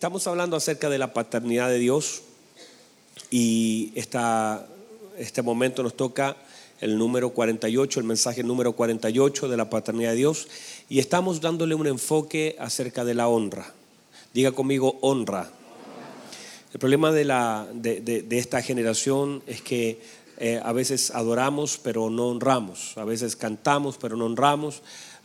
Estamos hablando acerca de la paternidad de Dios y esta, este momento nos toca el número 48, el mensaje número 48 de la paternidad de Dios y estamos dándole un enfoque acerca de la honra. Diga conmigo honra. El problema de, la, de, esta generación es que eh, a veces adoramos pero no honramos, a veces cantamos pero no honramos,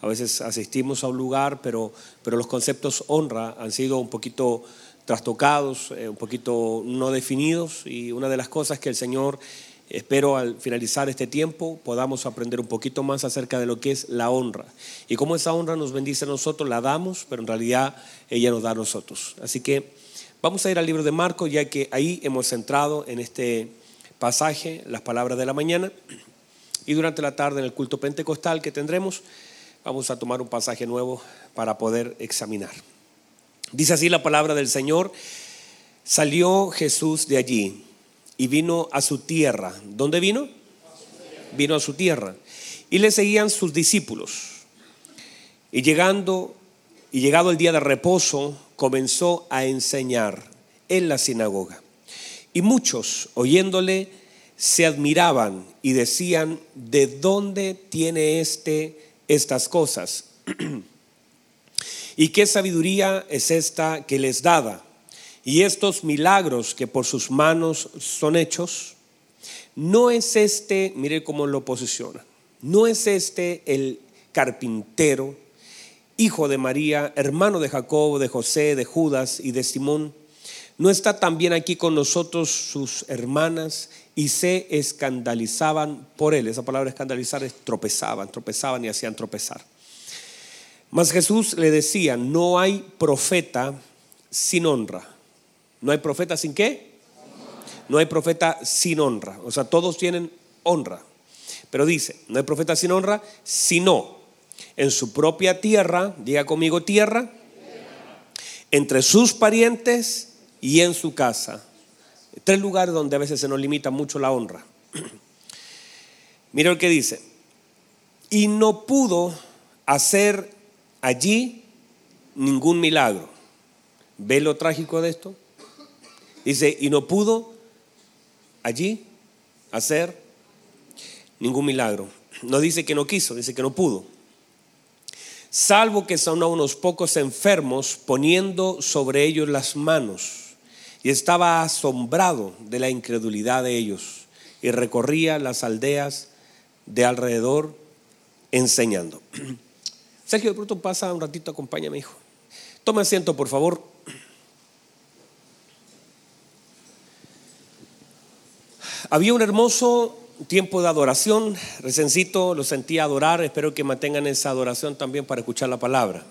a veces asistimos a un lugar pero, pero los conceptos honra han sido un poquito trastocados, eh, un poquito no definidos y una de las cosas que el Señor espero al finalizar este tiempo podamos aprender un poquito más acerca de lo que es la honra y cómo esa honra nos bendice a nosotros, la damos, pero en realidad ella nos da a nosotros. Así que vamos a ir al libro de Marcos ya que ahí hemos centrado en este pasaje las palabras de la mañana y durante la tarde en el culto pentecostal que tendremos vamos a tomar un pasaje nuevo para poder examinar. Dice así la palabra del Señor, salió Jesús de allí y vino a su tierra. ¿Dónde vino? Vino a su tierra. Y le seguían sus discípulos. Y llegando y llegado el día de reposo, comenzó a enseñar en la sinagoga. Y muchos, oyéndole, se admiraban y decían, ¿de dónde tiene este estas cosas? ¿Y qué sabiduría es esta que les dada? Y estos milagros que por sus manos son hechos, no es este, mire cómo lo posiciona, no es este el carpintero, hijo de María, hermano de Jacob, de José, de Judas y de Simón. ¿No está también aquí con nosotros sus hermanas y se escandalizaban por él? Esa palabra escandalizar es tropezaban, tropezaban y hacían tropezar. Mas Jesús le decía, no hay profeta sin honra. ¿No hay profeta sin qué? No hay profeta sin honra. O sea, todos tienen honra. Pero dice, no hay profeta sin honra, sino en su propia tierra, diga conmigo tierra, entre sus parientes y en su casa. Tres lugares donde a veces se nos limita mucho la honra. Mira lo que dice. Y no pudo hacer allí ningún milagro. ¿Ve lo trágico de esto? Dice, y no pudo allí hacer ningún milagro. No dice que no quiso, dice que no pudo. Salvo que son unos pocos enfermos poniendo sobre ellos las manos. Y estaba asombrado de la incredulidad de ellos. Y recorría las aldeas de alrededor enseñando. Sergio, de pronto pasa un ratito, acompáñame, hijo. Toma asiento, por favor. Había un hermoso tiempo de adoración, resencito lo sentía adorar, espero que mantengan esa adoración también para escuchar la palabra.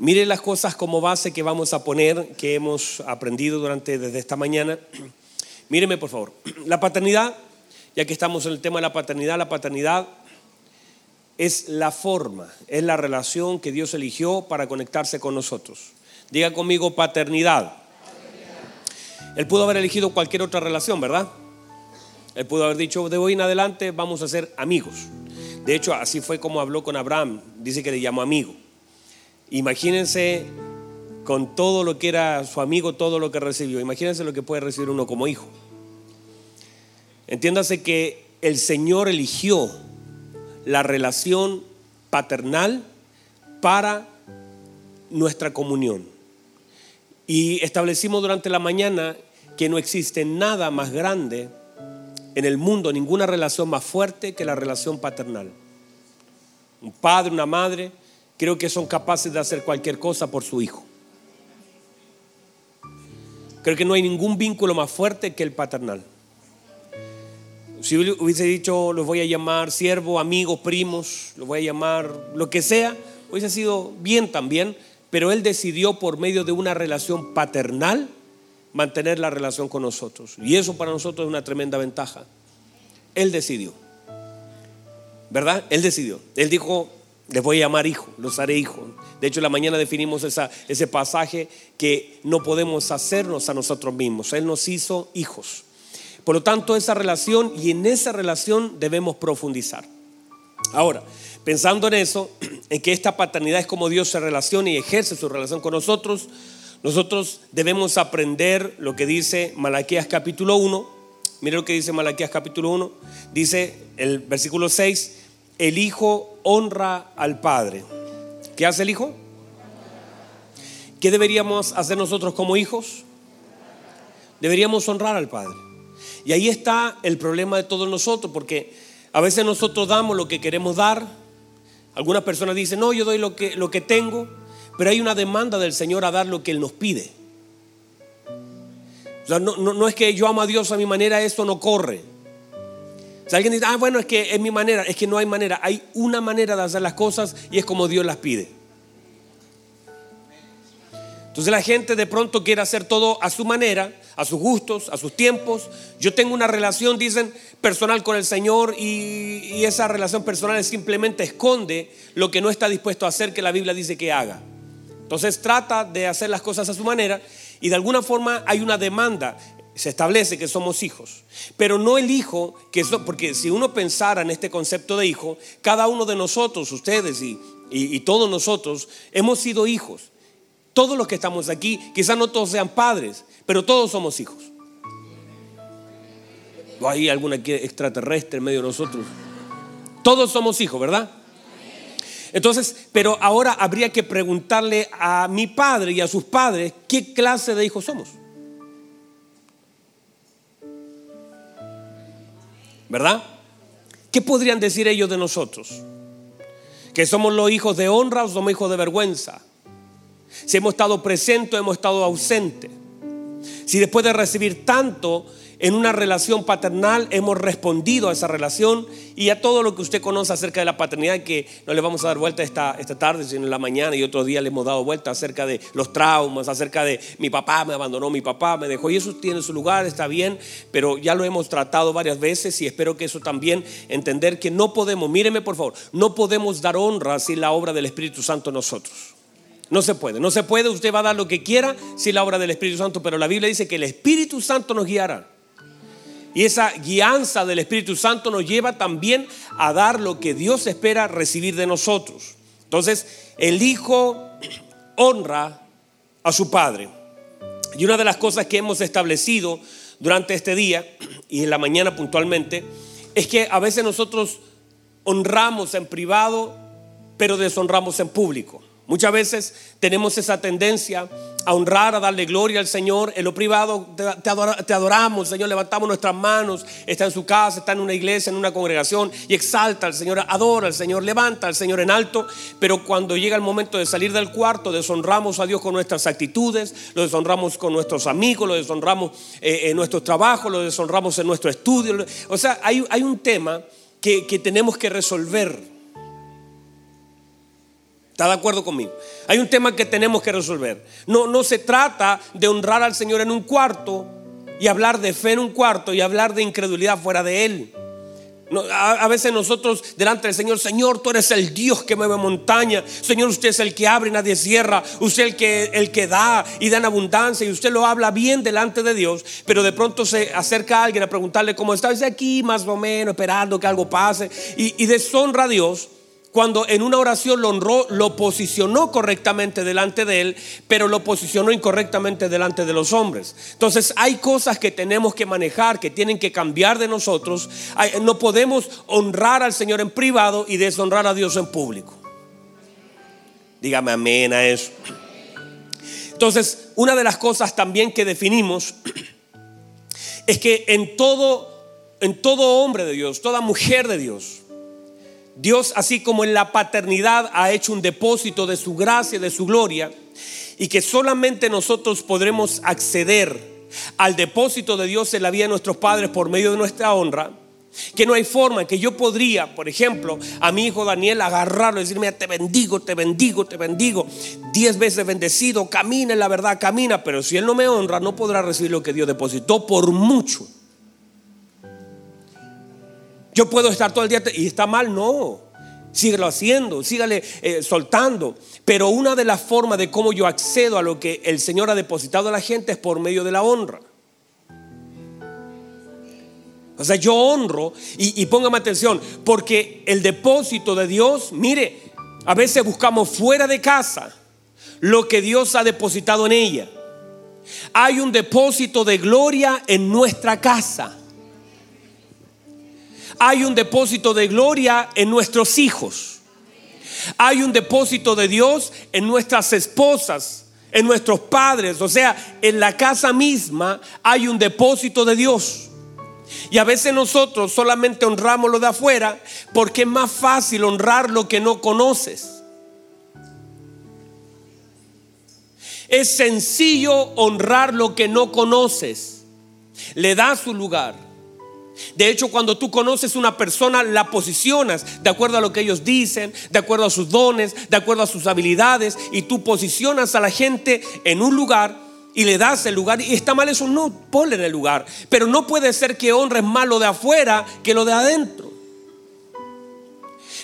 Mire las cosas como base que vamos a poner, que hemos aprendido durante desde esta mañana. Míreme por favor, la paternidad, ya que estamos en el tema de la paternidad, la paternidad es la forma, es la relación que Dios eligió para conectarse con nosotros. Diga conmigo paternidad. Él pudo haber elegido cualquier otra relación, ¿verdad? Él pudo haber dicho, de hoy en adelante vamos a ser amigos. De hecho, así fue como habló con Abraham. Dice que le llamó amigo. Imagínense con todo lo que era su amigo, todo lo que recibió. Imagínense lo que puede recibir uno como hijo. Entiéndase que el Señor eligió la relación paternal para nuestra comunión. Y establecimos durante la mañana que no existe nada más grande en el mundo, ninguna relación más fuerte que la relación paternal. Un padre, una madre, creo que son capaces de hacer cualquier cosa por su hijo. Creo que no hay ningún vínculo más fuerte que el paternal. Si hubiese dicho, los voy a llamar siervo, amigos, primos, los voy a llamar lo que sea, hubiese sido bien también, pero Él decidió por medio de una relación paternal mantener la relación con nosotros. Y eso para nosotros es una tremenda ventaja. Él decidió. ¿Verdad? Él decidió. Él dijo, les voy a llamar hijo, los haré hijo. De hecho, en la mañana definimos ese pasaje que no podemos hacernos a nosotros mismos. Él nos hizo hijos. Por lo tanto, esa relación y en esa relación debemos profundizar. Ahora, pensando en eso, en que esta paternidad es como Dios se relaciona y ejerce su relación con nosotros, nosotros debemos aprender lo que dice Malaquías capítulo 1. Mire lo que dice Malaquías capítulo 1. Dice el versículo 6, el Hijo honra al Padre. ¿Qué hace el Hijo? ¿Qué deberíamos hacer nosotros como hijos? Deberíamos honrar al Padre. Y ahí está el problema de todos nosotros, porque a veces nosotros damos lo que queremos dar. Algunas personas dicen, no, yo doy lo que, lo que tengo, pero hay una demanda del Señor a dar lo que Él nos pide. O sea, no, es que yo amo a Dios a mi manera, eso no corre. Si alguien dice, ah, bueno, es que es mi manera, es que no hay manera. Hay una manera de hacer las cosas y es como Dios las pide. Entonces la gente de pronto quiere hacer todo a su manera, a sus gustos, a sus tiempos. Yo tengo una relación, dicen, personal con el Señor y, y, esa relación personal simplemente esconde lo que no está dispuesto a hacer que la Biblia dice que haga. Entonces trata de hacer las cosas a su manera y de alguna forma hay una demanda. Se establece que somos hijos, pero no el hijo, que porque si uno pensara en este concepto de hijo, cada uno de nosotros, ustedes y, y todos nosotros, hemos sido hijos. Todos los que estamos aquí, quizás no todos sean padres, pero todos somos hijos. O hay alguna extraterrestre en medio de nosotros. Todos somos hijos, ¿verdad? Entonces, pero ahora habría que preguntarle a mi padre y a sus padres qué clase de hijos somos. ¿Verdad? ¿Qué podrían decir ellos de nosotros? ¿Que somos los hijos de honra o somos hijos de vergüenza? Si hemos estado presentes o hemos estado ausentes. Si después de recibir tanto en una relación paternal hemos respondido a esa relación y a todo lo que usted conoce acerca de la paternidad, que no le vamos a dar vuelta esta, esta tarde, sino en la mañana y otro día le hemos dado vuelta acerca de los traumas, acerca de mi papá me abandonó, mi papá me dejó y eso tiene su lugar, está bien, pero ya lo hemos tratado varias veces y espero que eso también entender que no podemos, míreme por favor, no podemos dar honra sin la obra del Espíritu Santo en nosotros. No se puede, no se puede, usted va a dar lo que quiera sin la obra del Espíritu Santo, pero la Biblia dice que el Espíritu Santo nos guiará. Y esa guianza del Espíritu Santo nos lleva también a dar lo que Dios espera recibir de nosotros. Entonces, el Hijo honra a su Padre. Y una de las cosas que hemos establecido durante este día y en la mañana puntualmente es que a veces nosotros honramos en privado, pero deshonramos en público. Muchas veces tenemos esa tendencia a honrar, a darle gloria al Señor. En lo privado te, adoramos, Señor, levantamos nuestras manos. Está en su casa, está en una iglesia, en una congregación y exalta al Señor, adora al Señor, levanta al Señor en alto. Pero cuando llega el momento de salir del cuarto, deshonramos a Dios con nuestras actitudes, lo deshonramos con nuestros amigos, lo deshonramos eh, en nuestro trabajo, lo deshonramos en nuestro estudio. O sea, hay, un tema que, que tenemos que resolver. ¿Está de acuerdo conmigo? Hay un tema que tenemos que resolver. No, no se trata de honrar al Señor en un cuarto y hablar de fe en un cuarto y hablar de incredulidad fuera de Él. a, veces nosotros delante del Señor, Señor, tú eres el Dios que mueve montaña. Señor, usted es el que abre y nadie cierra. Usted es el que, el que da y da en abundancia. Y usted lo habla bien delante de Dios. Pero de pronto se acerca a alguien a preguntarle cómo está. Dice aquí más o menos esperando que algo pase. Y, y deshonra a Dios cuando en una oración lo honró, lo posicionó correctamente delante de él, pero lo posicionó incorrectamente delante de los hombres. Entonces hay cosas que tenemos que manejar, que tienen que cambiar de nosotros. No podemos honrar al Señor en privado y deshonrar a Dios en público. Dígame amén a eso. Entonces, una de las cosas también que definimos es que en todo, en todo hombre de Dios, toda mujer de Dios, Dios, así como en la paternidad, ha hecho un depósito de su gracia, de su gloria, y que solamente nosotros podremos acceder al depósito de Dios en la vida de nuestros padres por medio de nuestra honra, que no hay forma que yo podría, por ejemplo, a mi hijo Daniel agarrarlo y decirme, te bendigo, te bendigo, te bendigo, diez veces bendecido, camina en la verdad, camina, pero si él no me honra, no podrá recibir lo que Dios depositó por mucho. Yo puedo estar todo el día y está mal, no. Síguelo haciendo, sígale eh, soltando. Pero una de las formas de cómo yo accedo a lo que el Señor ha depositado a la gente es por medio de la honra. O sea, yo honro y, y póngame atención, porque el depósito de Dios, mire, a veces buscamos fuera de casa lo que Dios ha depositado en ella. Hay un depósito de gloria en nuestra casa. Hay un depósito de gloria en nuestros hijos. Hay un depósito de Dios en nuestras esposas, en nuestros padres. O sea, en la casa misma hay un depósito de Dios. Y a veces nosotros solamente honramos lo de afuera porque es más fácil honrar lo que no conoces. Es sencillo honrar lo que no conoces. Le da su lugar. De hecho, cuando tú conoces una persona, la posicionas de acuerdo a lo que ellos dicen, de acuerdo a sus dones, de acuerdo a sus habilidades, y tú posicionas a la gente en un lugar y le das el lugar. Y está mal eso, no, ponle en el lugar. Pero no puede ser que honres más lo de afuera que lo de adentro.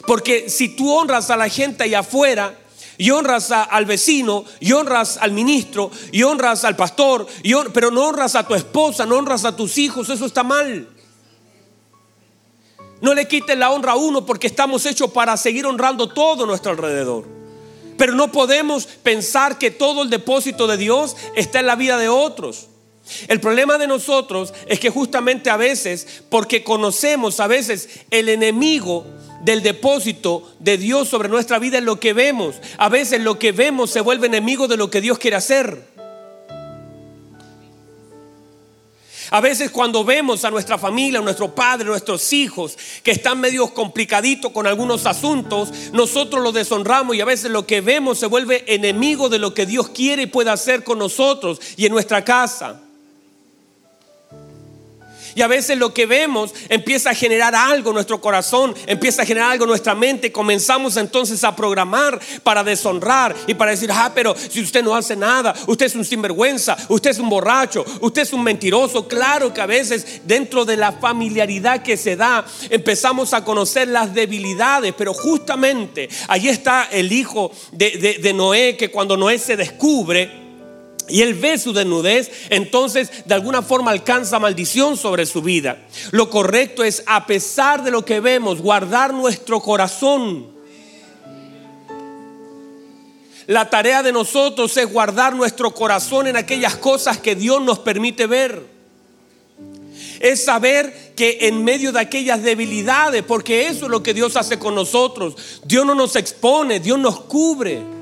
Porque si tú honras a la gente allá afuera, y honras al vecino, y honras al ministro, y honras al pastor, pero no honras a tu esposa, no honras a tus hijos, eso está mal. No le quiten la honra a uno porque estamos hechos para seguir honrando todo nuestro alrededor. Pero no podemos pensar que todo el depósito de Dios está en la vida de otros. El problema de nosotros es que justamente a veces, porque conocemos a veces el enemigo del depósito de Dios sobre nuestra vida es lo que vemos. A veces lo que vemos se vuelve enemigo de lo que Dios quiere hacer. A veces cuando vemos a nuestra familia, a nuestro padre, a nuestros hijos que están medio complicaditos con algunos asuntos, nosotros los deshonramos y a veces lo que vemos se vuelve enemigo de lo que Dios quiere y puede hacer con nosotros y en nuestra casa. Y a veces lo que vemos empieza a generar algo en nuestro corazón, empieza a generar algo en nuestra mente. Comenzamos entonces a programar para deshonrar y para decir, ah, pero si usted no hace nada, usted es un sinvergüenza, usted es un borracho, usted es un mentiroso. Claro que a veces dentro de la familiaridad que se da, empezamos a conocer las debilidades, pero justamente ahí está el hijo de, de Noé, que cuando Noé se descubre, y él ve su desnudez, entonces de alguna forma alcanza maldición sobre su vida. Lo correcto es, a pesar de lo que vemos, guardar nuestro corazón. La tarea de nosotros es guardar nuestro corazón en aquellas cosas que Dios nos permite ver. Es saber que en medio de aquellas debilidades, porque eso es lo que Dios hace con nosotros, Dios no nos expone, Dios nos cubre.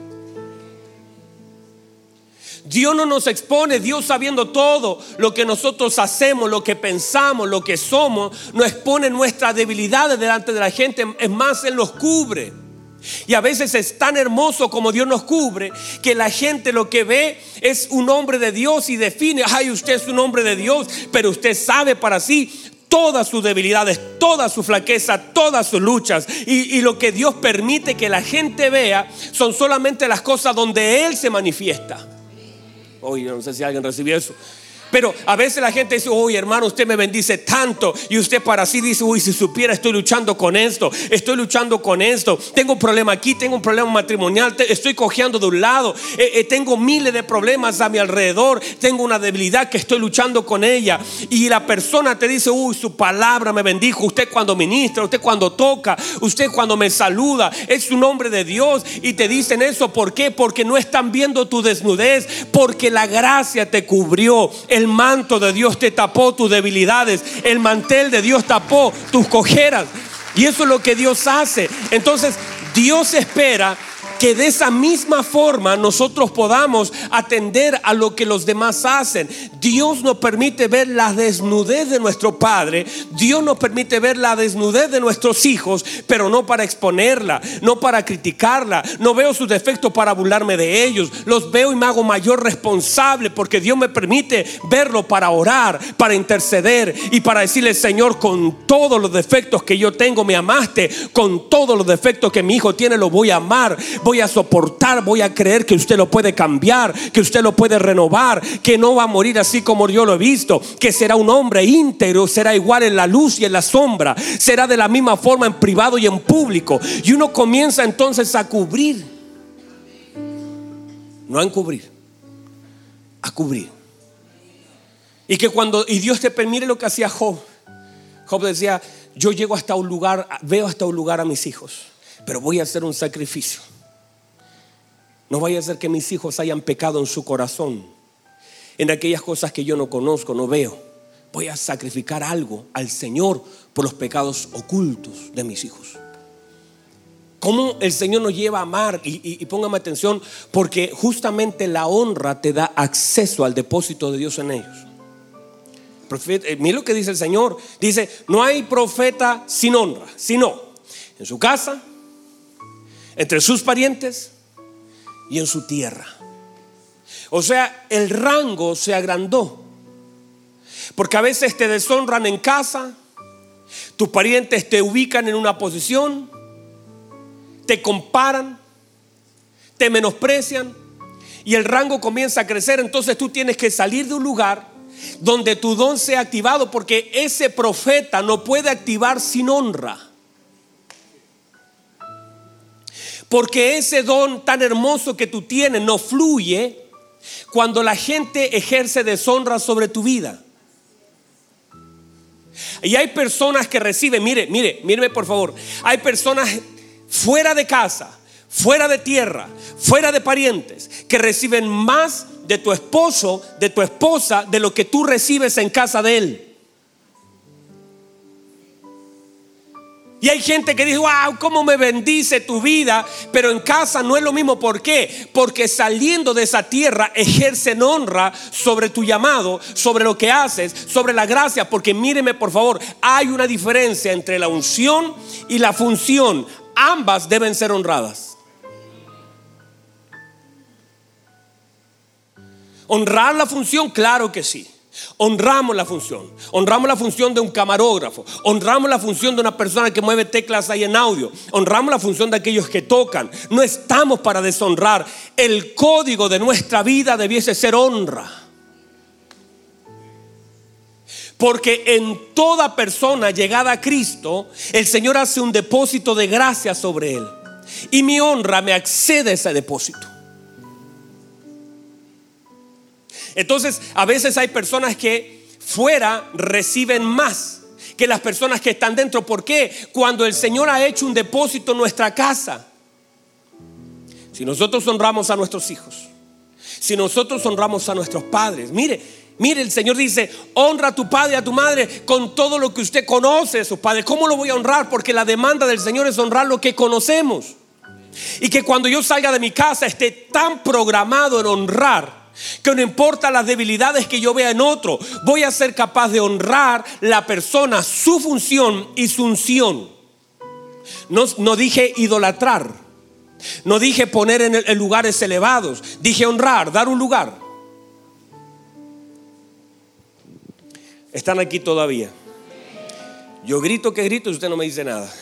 Dios no nos expone, Dios sabiendo todo lo que nosotros hacemos, lo que pensamos, lo que somos, no expone nuestras debilidades delante de la gente, es más, Él nos cubre. Y a veces es tan hermoso como Dios nos cubre que la gente lo que ve es un hombre de Dios y define, ay, usted es un hombre de Dios, pero usted sabe para sí todas sus debilidades, toda su flaqueza, todas sus luchas. Y, y, lo que Dios permite que la gente vea son solamente las cosas donde Él se manifiesta. Oye, no sé si alguien recibió eso. Pero a veces la gente dice, uy hermano, usted me bendice tanto. Y usted para sí dice, uy, si supiera, estoy luchando con esto, estoy luchando con esto. Tengo un problema aquí, tengo un problema matrimonial, estoy cojeando de un lado. Eh, eh, tengo miles de problemas a mi alrededor. Tengo una debilidad que estoy luchando con ella. Y la persona te dice, uy, su palabra me bendijo. Usted cuando ministra, usted cuando toca, usted cuando me saluda, es un hombre de Dios. Y te dicen eso, ¿por qué? Porque no están viendo tu desnudez, porque la gracia te cubrió. El manto de Dios te tapó tus debilidades. El mantel de Dios tapó tus cojeras. Y eso es lo que Dios hace. Entonces, Dios espera que de esa misma forma nosotros podamos atender a lo que los demás hacen. Dios nos permite ver la desnudez de nuestro Padre, Dios nos permite ver la desnudez de nuestros hijos, pero no para exponerla, no para criticarla. No veo sus defectos para burlarme de ellos, los veo y me hago mayor responsable porque Dios me permite verlo para orar, para interceder y para decirle, Señor, con todos los defectos que yo tengo, me amaste, con todos los defectos que mi hijo tiene, lo voy a amar a soportar, voy a creer que usted lo puede cambiar, que usted lo puede renovar, que no va a morir así como yo lo he visto, que será un hombre íntegro, será igual en la luz y en la sombra, será de la misma forma en privado y en público. Y uno comienza entonces a cubrir, no a encubrir, a cubrir. Y que cuando, y Dios te permite lo que hacía Job, Job decía, yo llego hasta un lugar, veo hasta un lugar a mis hijos, pero voy a hacer un sacrificio No vaya a ser que mis hijos hayan pecado en su corazón, en aquellas cosas que yo no conozco, no veo. Voy a sacrificar algo al Señor por los pecados ocultos de mis hijos. ¿Cómo el Señor nos lleva a amar? Y, póngame atención, porque justamente la honra te da acceso al depósito de Dios en ellos. Eh, mira lo que dice el Señor. Dice, no hay profeta sin honra, sino en su casa, entre sus parientes y en su tierra. O sea, el rango se agrandó. Porque a veces te deshonran en casa, tus parientes te ubican en una posición te comparan, te menosprecian y el rango comienza a crecer, entonces tú tienes que salir de un lugar donde tu don sea activado porque ese profeta no puede activar sin honra. Porque ese don tan hermoso que tú tienes no fluye cuando la gente ejerce deshonra sobre tu vida. Y hay personas que reciben, mire, mire, míreme por favor, hay personas fuera de casa, fuera de tierra, fuera de parientes, que reciben más de tu esposo, de tu esposa, de lo que tú recibes en casa de él. Y hay gente que dice, wow, cómo me bendice tu vida, pero en casa no es lo mismo. ¿Por qué? Porque saliendo de esa tierra ejercen honra sobre tu llamado, sobre lo que haces, sobre la gracia. Porque míreme por favor, hay una diferencia entre la unción y la función ambas deben ser honradas. Honrar la función, claro que sí. Honramos la función. Honramos la función de un camarógrafo. Honramos la función de una persona que mueve teclas ahí en audio. Honramos la función de aquellos que tocan. No estamos para deshonrar. El código de nuestra vida debiese ser honra. Porque en toda persona llegada a Cristo, el Señor hace un depósito de gracia sobre él. Y mi honra me accede a ese depósito. Entonces, a veces hay personas que fuera reciben más que las personas que están dentro. ¿Por qué? Cuando el Señor ha hecho un depósito en nuestra casa. Si nosotros honramos a nuestros hijos, si nosotros honramos a nuestros padres, mire, Mire, el Señor dice, honra a tu padre y a tu madre con todo lo que usted conoce de sus padres. ¿Cómo lo voy a honrar? Porque la demanda del Señor es honrar lo que conocemos. Y que cuando yo salga de mi casa esté tan programado en honrar que no importa las debilidades que yo vea en otro, voy a ser capaz de honrar la persona, su función y su unción. No, no dije idolatrar, no dije poner en lugares elevados, dije honrar, dar un lugar. Están aquí todavía. Yo grito que grito y usted no me dice nada.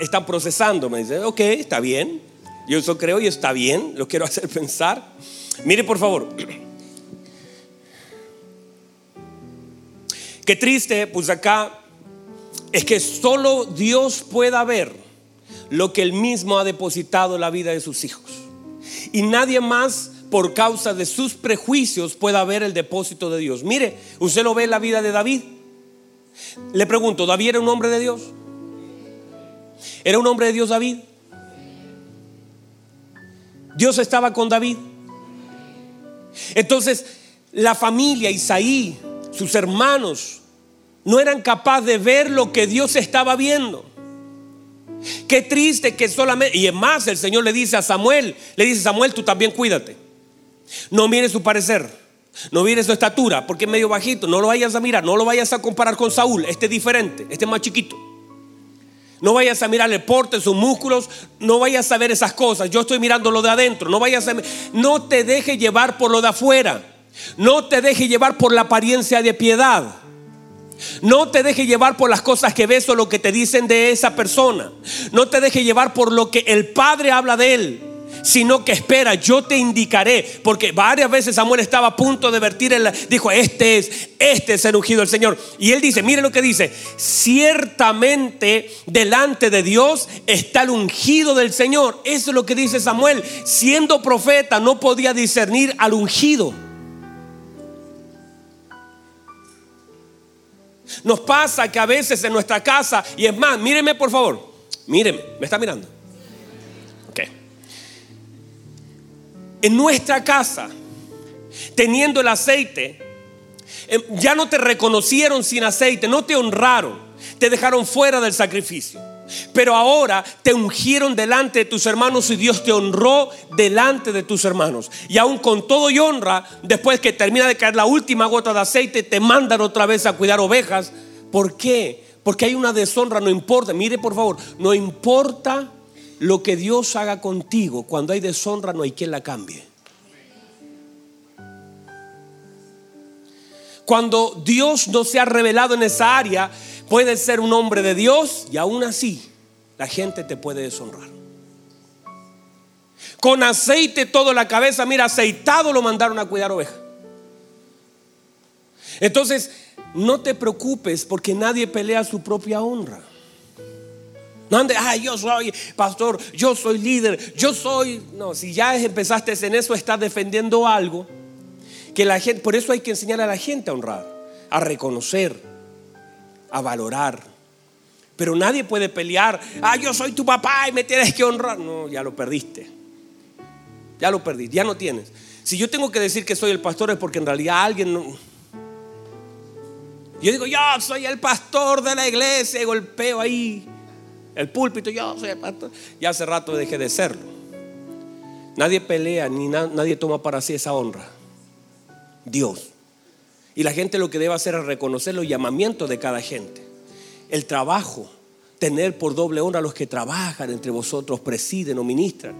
Están procesando, me dice, ok, está bien. Yo eso creo y está bien, lo quiero hacer pensar. Mire por favor. Qué triste, pues acá es que solo Dios pueda ver lo que Él mismo ha depositado en la vida de sus hijos. Y nadie más por causa de sus prejuicios pueda ver el depósito de Dios. Mire, usted lo ve en la vida de David. Le pregunto, ¿David era un hombre de Dios? ¿Era un hombre de Dios David? Dios estaba con David. Entonces, la familia, Isaí, sus hermanos, no eran capaces de ver lo que Dios estaba viendo. Qué triste que solamente, y es más, el Señor le dice a Samuel, le dice, Samuel, tú también cuídate. No mire su parecer. No mire su estatura, porque es medio bajito. No lo vayas a mirar, no lo vayas a comparar con Saúl. Este es diferente, este es más chiquito. No vayas a mirar el porte, sus músculos. No vayas a ver esas cosas. Yo estoy mirando lo de adentro. No vayas a. No te deje llevar por lo de afuera. No te deje llevar por la apariencia de piedad. No te deje llevar por las cosas que ves o lo que te dicen de esa persona. No te deje llevar por lo que el Padre habla de él sino que espera, yo te indicaré, porque varias veces Samuel estaba a punto de vertir el, dijo, este es, este es el ungido del Señor. Y él dice, mire lo que dice, ciertamente delante de Dios está el ungido del Señor. Eso es lo que dice Samuel. Siendo profeta no podía discernir al ungido. Nos pasa que a veces en nuestra casa, y es más, míreme por favor, Míreme, ¿me está mirando? En nuestra casa, teniendo el aceite, em, ya no te reconocieron sin aceite, no te honraron, te dejaron fuera del sacrificio. Pero ahora te ungieron delante de tus hermanos y Dios te honró delante de tus hermanos. Y aún con todo y honra, después que termina de caer la última gota de aceite, te mandan otra vez a cuidar ovejas. ¿Por qué? Porque hay una deshonra, no importa. Mire por favor, no importa lo que Dios haga contigo. Cuando hay deshonra no hay quien la cambie. Cuando Dios no se ha revelado en esa área, Puedes ser un hombre de Dios y aún así la gente te puede deshonrar. Con aceite todo la cabeza, mira, aceitado lo mandaron a cuidar oveja. Entonces, no te preocupes porque nadie pelea su propia honra. No ande, ay, yo soy pastor, yo soy líder, yo soy. No, si ya empezaste en eso, estás defendiendo algo que la gente, por eso hay que enseñar a la gente a honrar, a reconocer, a valorar. Pero nadie puede pelear, ah, yo soy tu papá y me tienes que honrar. No, ya lo perdiste. Ya lo perdiste, ya no tienes. Si yo tengo que decir que soy el pastor es porque en realidad alguien no... Yo digo, yo soy el pastor de la iglesia y golpeo ahí el púlpito, yo soy pastor. Ya hace rato dejé de serlo. Nadie pelea ni nadie toma para sí esa honra. Dios. Y la gente lo que debe hacer es reconocer los llamamientos de cada gente. El trabajo, tener por doble honra a los que trabajan entre vosotros, presiden o ministran.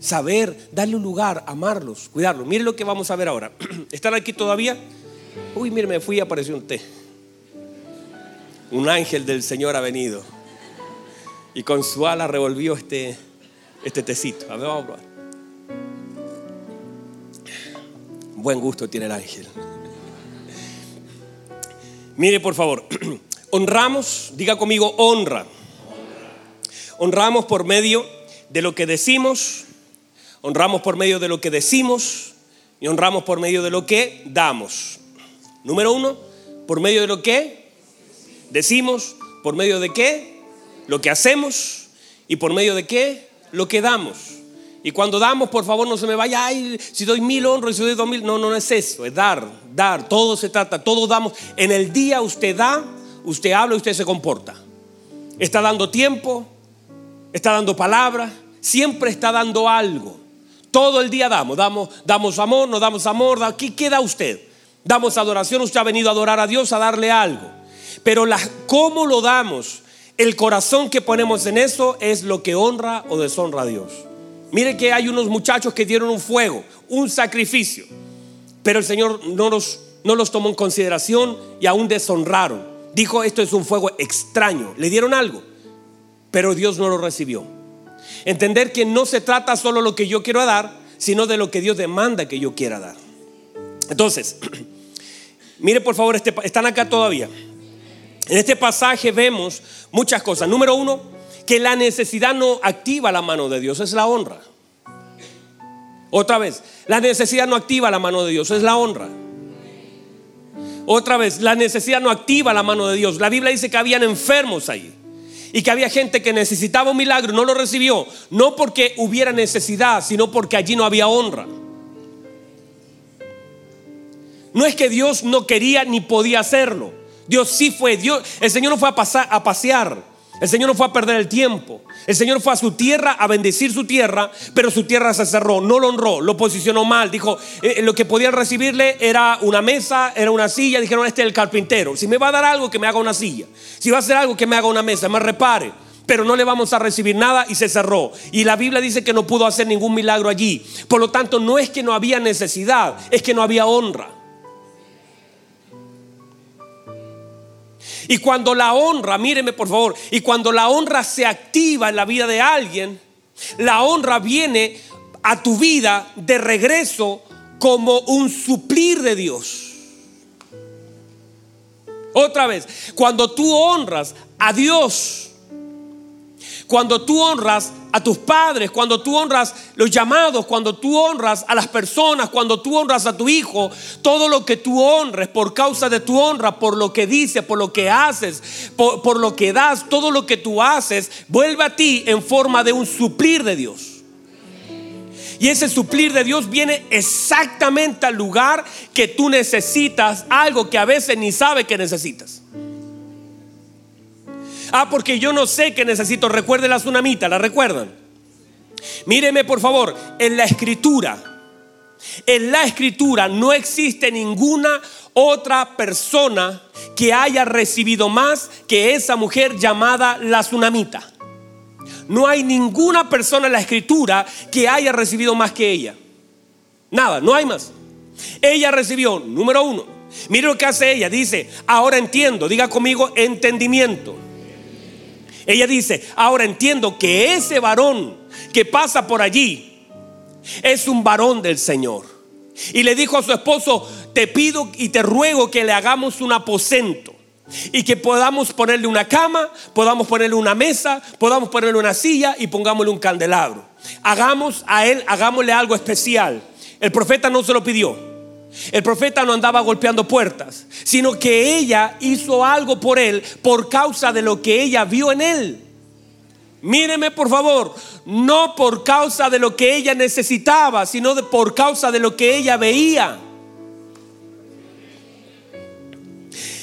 Saber, darle un lugar, amarlos, cuidarlos. Mire lo que vamos a ver ahora. ¿Están aquí todavía? Uy, mire, me fui y apareció un té. Un ángel del Señor ha venido. Y con su ala revolvió este, este tecito. A ver, vamos a probar. Buen gusto tiene el ángel. Mire, por favor, honramos, diga conmigo, honra. Honramos por medio de lo que decimos, honramos por medio de lo que decimos y honramos por medio de lo que damos. Número uno, por medio de lo que decimos, por medio de qué, lo que hacemos y por medio de qué, lo que damos. Y cuando damos, por favor, no se me vaya, ay, si doy mil honros y si doy dos mil. No, no, es eso, es dar, dar. Todo se trata, todo damos. En el día usted da, usted habla y usted se comporta. Está dando tiempo, está dando palabra, siempre está dando algo. Todo el día damos, damos, damos amor, no damos amor. Aquí queda usted. Damos adoración, usted ha venido a adorar a Dios, a darle algo. Pero la, cómo lo damos, el corazón que ponemos en eso es lo que honra o deshonra a Dios. Mire que hay unos muchachos que dieron un fuego, un sacrificio, pero el Señor no los, no los tomó en consideración y aún deshonraron. Dijo, esto es un fuego extraño. Le dieron algo, pero Dios no lo recibió. Entender que no se trata solo lo que yo quiero dar, sino de lo que Dios demanda que yo quiera dar. Entonces, mire por favor, este, están acá todavía. En este pasaje vemos muchas cosas. Número uno, que la necesidad no activa la mano de Dios, es la honra. Otra vez, la necesidad no activa la mano de Dios, es la honra. Otra vez, la necesidad no activa la mano de Dios. La Biblia dice que habían enfermos ahí y que había gente que necesitaba un milagro, no lo recibió, no porque hubiera necesidad, sino porque allí no había honra. No es que Dios no quería ni podía hacerlo. Dios sí fue, Dios, el Señor no fue a, pasar, a pasear. El Señor no fue a perder el tiempo. El Señor fue a su tierra a bendecir su tierra, pero su tierra se cerró, no lo honró, lo posicionó mal. Dijo, eh, lo que podían recibirle era una mesa, era una silla. Dijeron, este es el carpintero. Si me va a dar algo, que me haga una silla. Si va a hacer algo, que me haga una mesa, me repare. Pero no le vamos a recibir nada y se cerró. Y la Biblia dice que no pudo hacer ningún milagro allí. Por lo tanto, no es que no había necesidad, es que no había honra. Y cuando la honra, míreme por favor, y cuando la honra se activa en la vida de alguien, la honra viene a tu vida de regreso como un suplir de Dios. Otra vez, cuando tú honras a Dios, Cuando tú honras a tus padres, cuando tú honras los llamados, cuando tú honras a las personas, cuando tú honras a tu hijo, todo lo que tú honres por causa de tu honra, por lo que dices, por lo que haces, por, lo que das, todo lo que tú haces, vuelve a ti en forma de un suplir de Dios. Y ese suplir de Dios viene exactamente al lugar que tú necesitas, algo que a veces ni sabe que necesitas. Ah, porque yo no sé que necesito. Recuerde la tsunamita, ¿la recuerdan? Míreme por favor, en la escritura, en la escritura no existe ninguna otra persona que haya recibido más que esa mujer llamada la tsunamita. No hay ninguna persona en la escritura que haya recibido más que ella. Nada, no hay más. Ella recibió, número uno, mire lo que hace ella, dice, ahora entiendo, diga conmigo, entendimiento. Ella dice, ahora entiendo que ese varón que pasa por allí es un varón del Señor. Y le dijo a su esposo, te pido y te ruego que le hagamos un aposento. Y que podamos ponerle una cama, podamos ponerle una mesa, podamos ponerle una silla y pongámosle un candelabro. Hagamos a él, hagámosle algo especial. El profeta no se lo pidió. El profeta no andaba golpeando puertas, sino que ella hizo algo por él por causa de lo que ella vio en él. Míreme por favor, no por causa de lo que ella necesitaba, sino por causa de lo que ella veía.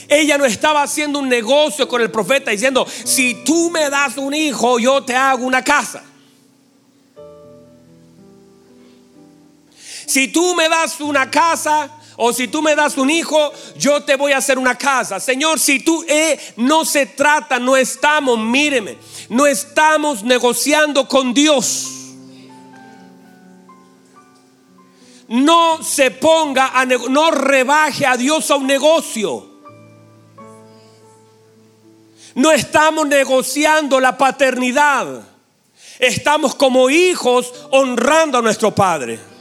Ella no estaba haciendo un negocio con el profeta diciendo, si tú me das un hijo, yo te hago una casa. Si tú me das una casa o si tú me das un hijo, yo te voy a hacer una casa. Señor, si tú eh, no se trata, no estamos, míreme, no estamos negociando con Dios. No se ponga a no rebaje a Dios a un negocio. No estamos negociando la paternidad. Estamos como hijos honrando a nuestro Padre.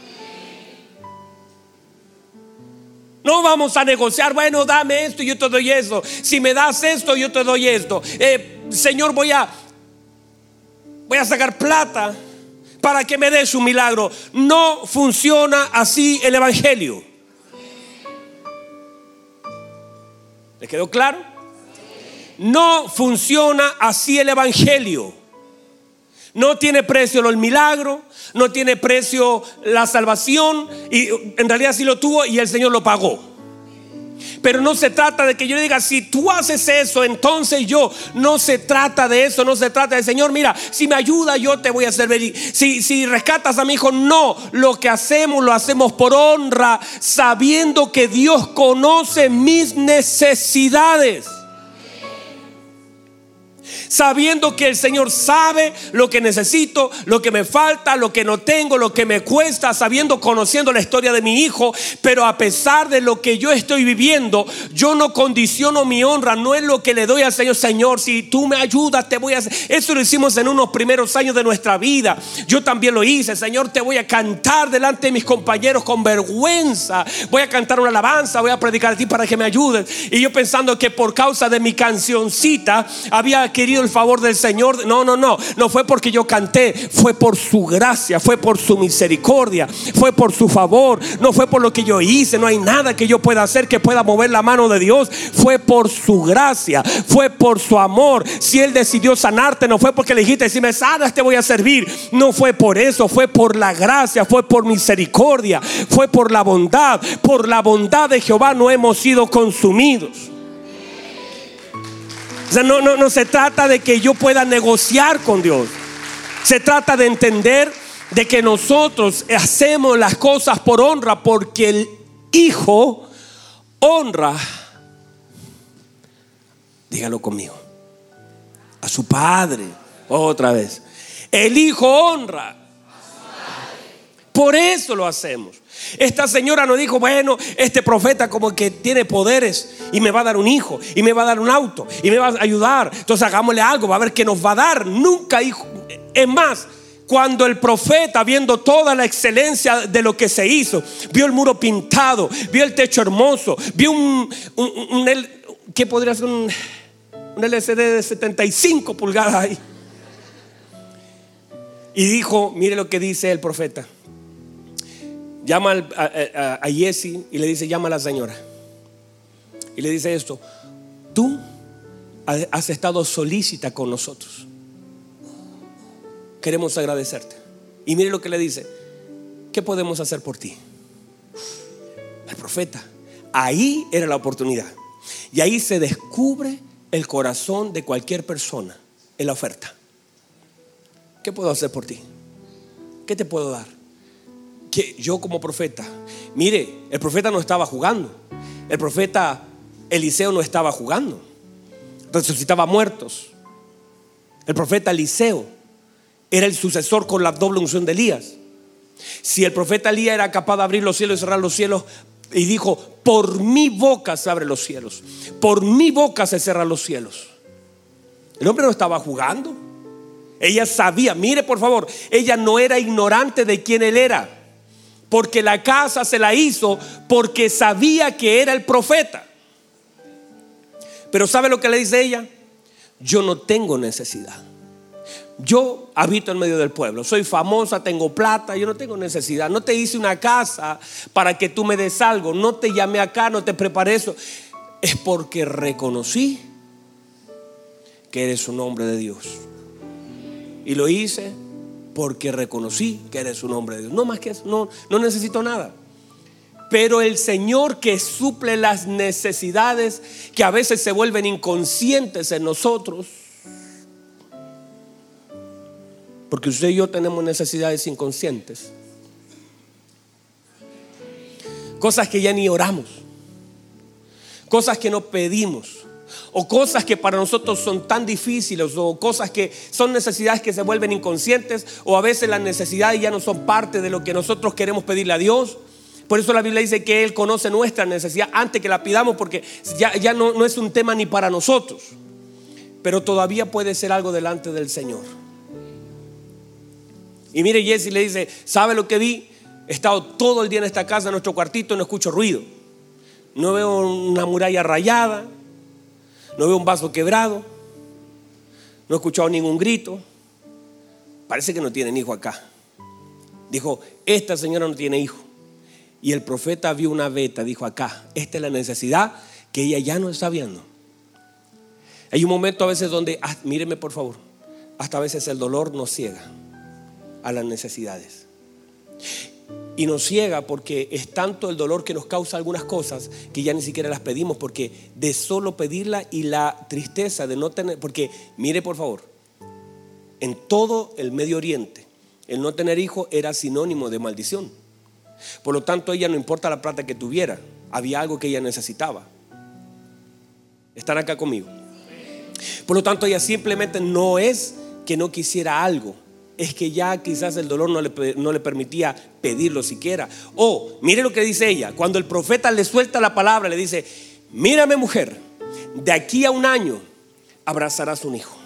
No vamos a negociar, bueno, dame esto y yo te doy eso. Si me das esto, yo te doy esto. Eh, señor, voy a, voy a sacar plata para que me des un milagro. No funciona así el Evangelio. ¿Le quedó claro? No funciona así el Evangelio. No tiene precio el milagro, no tiene precio la salvación y en realidad sí lo tuvo y el Señor lo pagó. Pero no se trata de que yo le diga, si tú haces eso, entonces yo. No se trata de eso, no se trata de, Señor, mira, si me ayuda yo te voy a servir. Si, si rescatas a mi hijo, no. Lo que hacemos lo hacemos por honra, sabiendo que Dios conoce mis necesidades sabiendo que el Señor sabe lo que necesito, lo que me falta, lo que no tengo, lo que me cuesta, sabiendo, conociendo la historia de mi hijo, pero a pesar de lo que yo estoy viviendo, yo no condiciono mi honra, no es lo que le doy al Señor, Señor, si tú me ayudas, te voy a. Eso lo hicimos en unos primeros años de nuestra vida. Yo también lo hice, Señor, te voy a cantar delante de mis compañeros con vergüenza. Voy a cantar una alabanza, voy a predicar a ti para que me ayudes. Y yo pensando que por causa de mi cancioncita había querido el favor del Señor. No, no, no. No fue porque yo canté. Fue por su gracia. Fue por su misericordia. Fue por su favor. No fue por lo que yo hice. No hay nada que yo pueda hacer que pueda mover la mano de Dios. Fue por su gracia. Fue por su amor. Si Él decidió sanarte, no fue porque le dijiste, si me sanas te voy a servir. No fue por eso. Fue por la gracia. Fue por misericordia. Fue por la bondad. Por la bondad de Jehová no hemos sido consumidos. No, no, no se trata de que yo pueda negociar con Dios. Se trata de entender de que nosotros hacemos las cosas por honra porque el Hijo honra, dígalo conmigo, a su Padre. Otra vez. El Hijo honra. Por eso lo hacemos. Esta señora no dijo, bueno, este profeta como que tiene poderes y me va a dar un hijo y me va a dar un auto y me va a ayudar. Entonces hagámosle algo, va a ver qué nos va a dar. Nunca hijo. Es más, cuando el profeta, viendo toda la excelencia de lo que se hizo, vio el muro pintado, vio el techo hermoso, vio un, ¿qué podría ser un, un LCD de 75 pulgadas ahí? Y dijo, mire lo que dice el profeta. Llama a, a, Jesse y le dice, llama a la señora. Y le dice esto, tú has estado solícita con nosotros. Queremos agradecerte. Y mire lo que le dice, ¿qué podemos hacer por ti? El profeta. Ahí era la oportunidad. Y ahí se descubre el corazón de cualquier persona en la oferta. ¿Qué puedo hacer por ti? ¿Qué te puedo dar? Que yo como profeta, mire, el profeta no estaba jugando. El profeta Eliseo no estaba jugando. Resucitaba muertos. El profeta Eliseo era el sucesor con la doble unción de Elías. Si el profeta Elías era capaz de abrir los cielos y cerrar los cielos, y dijo, por mi boca se abren los cielos, por mi boca se cierran los cielos. El hombre no estaba jugando. Ella sabía, mire por favor, ella no era ignorante de quién él era, porque la casa se la hizo porque sabía que era el profeta. Pero ¿sabe lo que le dice ella? Yo no tengo necesidad. Yo habito en medio del pueblo, soy famosa, tengo plata, yo no tengo necesidad. No te hice una casa para que tú me des algo, no te llamé acá, no te preparé eso. Es porque reconocí que eres un hombre de Dios. Y lo hice porque reconocí que eres un hombre de Dios. No más que eso, no, no necesito nada. Pero el Señor que suple las necesidades que a veces se vuelven inconscientes en nosotros, porque usted y yo tenemos necesidades inconscientes, cosas que ya ni oramos, cosas que no pedimos, o cosas que para nosotros son tan difíciles, o cosas que son necesidades que se vuelven inconscientes, o a veces las necesidades ya no son parte de lo que nosotros queremos pedirle a Dios. Por eso la Biblia dice que Él conoce nuestra necesidad antes que la pidamos, porque ya, ya no, no es un tema ni para nosotros, pero todavía puede ser algo delante del Señor. Y mire, Jesse le dice, ¿sabe lo que vi? He estado todo el día en esta casa, en nuestro cuartito, no escucho ruido. No veo una muralla rayada, no veo un vaso quebrado, no he escuchado ningún grito. Parece que no tienen hijo acá. Dijo, esta señora no tiene hijo. Y el profeta vio una beta, dijo acá, esta es la necesidad que ella ya no está viendo. Hay un momento a veces donde, ah, míreme por favor, hasta a veces el dolor nos ciega a las necesidades. Y nos ciega porque es tanto el dolor que nos causa algunas cosas que ya ni siquiera las pedimos porque de solo pedirla y la tristeza de no tener, porque mire por favor, en todo el Medio Oriente el no tener hijo era sinónimo de maldición. Por lo tanto, ella no importa la plata que tuviera, había algo que ella necesitaba. Están acá conmigo. Por lo tanto, ella simplemente no es que no quisiera algo, es que ya quizás el dolor no le, no le permitía pedirlo siquiera. O, mire lo que dice ella, cuando el profeta le suelta la palabra, le dice, mírame mujer, de aquí a un año abrazarás un hijo.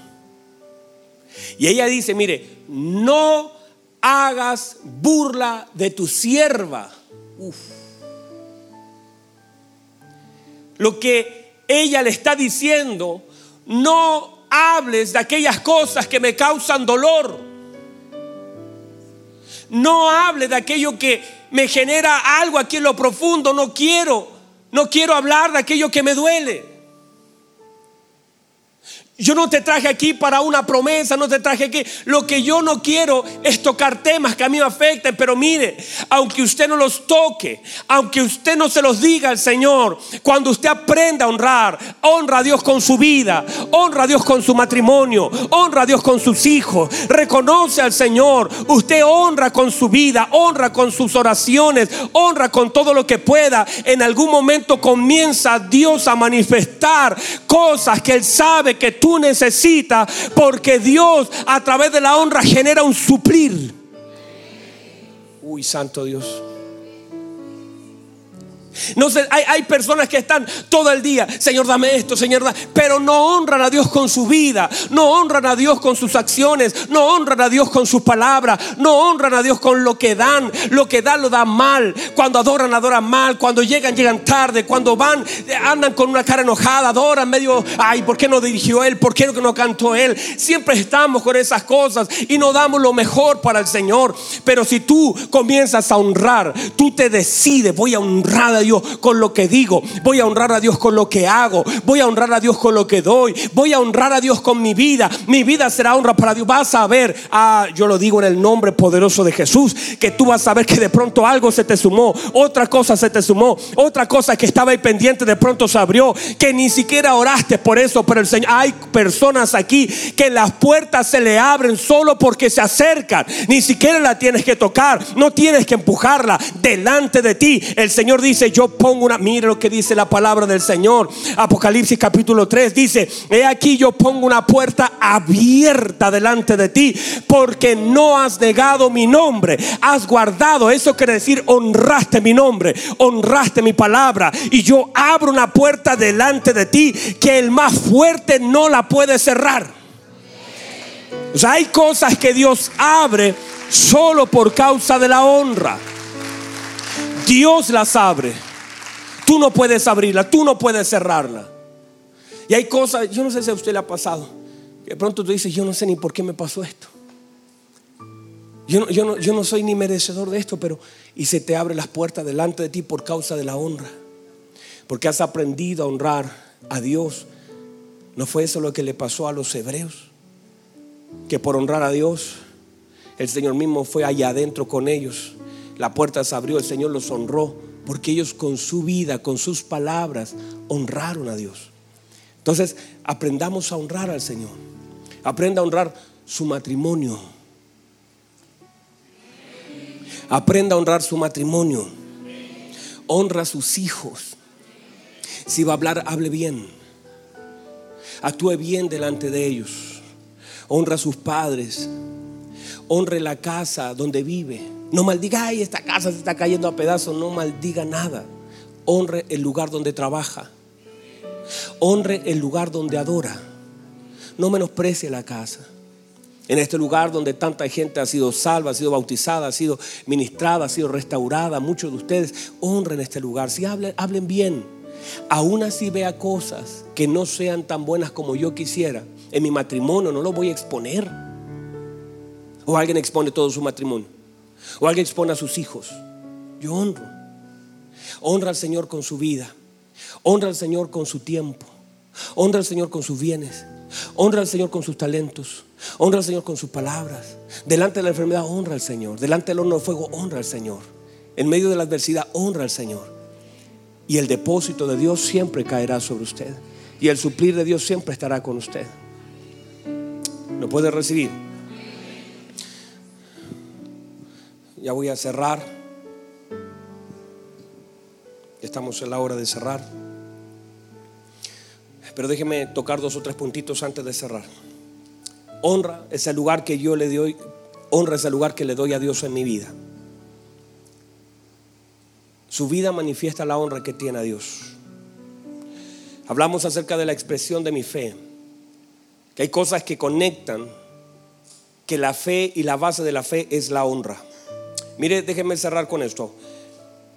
Y ella dice, mire, no hagas burla de tu sierva. Lo que ella le está diciendo, no hables de aquellas cosas que me causan dolor. No hable de aquello que me genera algo aquí en lo profundo. No quiero, no quiero hablar de aquello que me duele. Yo no te traje aquí para una promesa, no te traje aquí. Lo que yo no quiero es tocar temas que a mí me afecten, pero mire, aunque usted no los toque, aunque usted no se los diga al Señor, cuando usted aprenda a honrar, honra a Dios con su vida, honra a Dios con su matrimonio, honra a Dios con sus hijos, reconoce al Señor, usted honra con su vida, honra con sus oraciones, honra con todo lo que pueda. En algún momento comienza Dios a manifestar cosas que Él sabe que tú tú necesitas, porque Dios a través de la honra genera un suplir. Uy, santo Dios. No sé, hay, hay personas que están todo el día, Señor, dame esto, Señor, dame, pero no honran a Dios con su vida, no honran a Dios con sus acciones, no honran a Dios con sus palabras, no honran a Dios con lo que dan, lo que dan lo dan mal, cuando adoran, adoran mal, cuando llegan, llegan tarde, cuando van, andan con una cara enojada, adoran medio, ay, ¿por qué no dirigió él? ¿Por qué no cantó él? Siempre estamos con esas cosas y no damos lo mejor para el Señor, pero si tú comienzas a honrar, tú te decides, voy a honrar a Dios con lo que digo, voy a honrar a Dios con lo que hago, voy a honrar a Dios con lo que doy, voy a honrar a Dios con mi vida, mi vida será honra para Dios. Vas a ver, ah, yo lo digo en el nombre poderoso de Jesús, que tú vas a ver que de pronto algo se te sumó, otra cosa se te sumó, otra cosa que estaba ahí pendiente de pronto se abrió, que ni siquiera oraste por eso, pero el Señor, hay personas aquí que las puertas se le abren solo porque se acercan, ni siquiera la tienes que tocar, no tienes que empujarla delante de ti. El Señor dice, yo pongo una, mire lo que dice la palabra del Señor. Apocalipsis capítulo 3 dice, he aquí yo pongo una puerta abierta delante de ti, porque no has negado mi nombre, has guardado, eso quiere decir, honraste mi nombre, honraste mi palabra, y yo abro una puerta delante de ti que el más fuerte no la puede cerrar. O sea, hay cosas que Dios abre solo por causa de la honra. Dios las abre. Tú no puedes abrirla, tú no puedes cerrarla. Y hay cosas, yo no sé si a usted le ha pasado, de pronto tú dices, yo no sé ni por qué me pasó esto. Yo no, yo, no, yo no soy ni merecedor de esto, pero y se te abre las puertas delante de ti por causa de la honra. Porque has aprendido a honrar a Dios. ¿No fue eso lo que le pasó a los hebreos? Que por honrar a Dios, el Señor mismo fue allá adentro con ellos. La puerta se abrió, el Señor los honró, porque ellos con su vida, con sus palabras, honraron a Dios. Entonces, aprendamos a honrar al Señor. Aprenda a honrar su matrimonio. Aprenda a honrar su matrimonio. Honra a sus hijos. Si va a hablar, hable bien. Actúe bien delante de ellos. Honra a sus padres. Honre la casa donde vive. No maldiga, ay, esta casa se está cayendo a pedazos. No maldiga nada. Honre el lugar donde trabaja. Honre el lugar donde adora. No menosprecie la casa. En este lugar donde tanta gente ha sido salva, ha sido bautizada, ha sido ministrada, ha sido restaurada, muchos de ustedes honren este lugar. Si hablen, hablen bien, aún así vea cosas que no sean tan buenas como yo quisiera, en mi matrimonio no lo voy a exponer. O alguien expone todo su matrimonio. O alguien expone a sus hijos. Yo honro. Honra al Señor con su vida. Honra al Señor con su tiempo. Honra al Señor con sus bienes. Honra al Señor con sus talentos. Honra al Señor con sus palabras. Delante de la enfermedad, honra al Señor. Delante del horno de fuego, honra al Señor. En medio de la adversidad, honra al Señor. Y el depósito de Dios siempre caerá sobre usted. Y el suplir de Dios siempre estará con usted. Lo puede recibir. Ya voy a cerrar. Estamos en la hora de cerrar. Pero déjeme tocar dos o tres puntitos antes de cerrar. Honra ese lugar que yo le doy, honra ese lugar que le doy a Dios en mi vida. Su vida manifiesta la honra que tiene a Dios. Hablamos acerca de la expresión de mi fe, que hay cosas que conectan, que la fe y la base de la fe es la honra. Mire, déjenme cerrar con esto.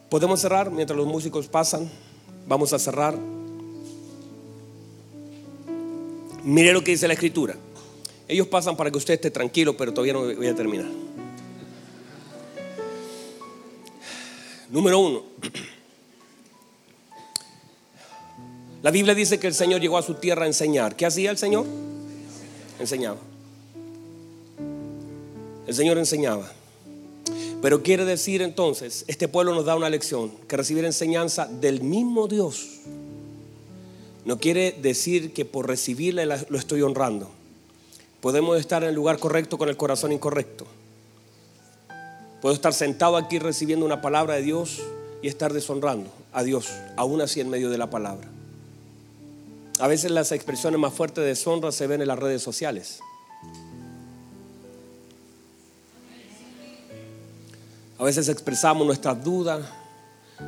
¿Podemos cerrar mientras los músicos pasan? Vamos a cerrar. Mire lo que dice la escritura. Ellos pasan para que usted esté tranquilo, pero todavía no voy a terminar. Número uno. La Biblia dice que el Señor llegó a su tierra a enseñar. ¿Qué hacía el Señor? Enseñaba. El Señor enseñaba. Pero quiere decir entonces, este pueblo nos da una lección, que recibir enseñanza del mismo Dios no quiere decir que por recibirle lo estoy honrando. Podemos estar en el lugar correcto con el corazón incorrecto. Puedo estar sentado aquí recibiendo una palabra de Dios y estar deshonrando a Dios, aún así en medio de la palabra. A veces las expresiones más fuertes de deshonra se ven en las redes sociales. A veces expresamos nuestras dudas,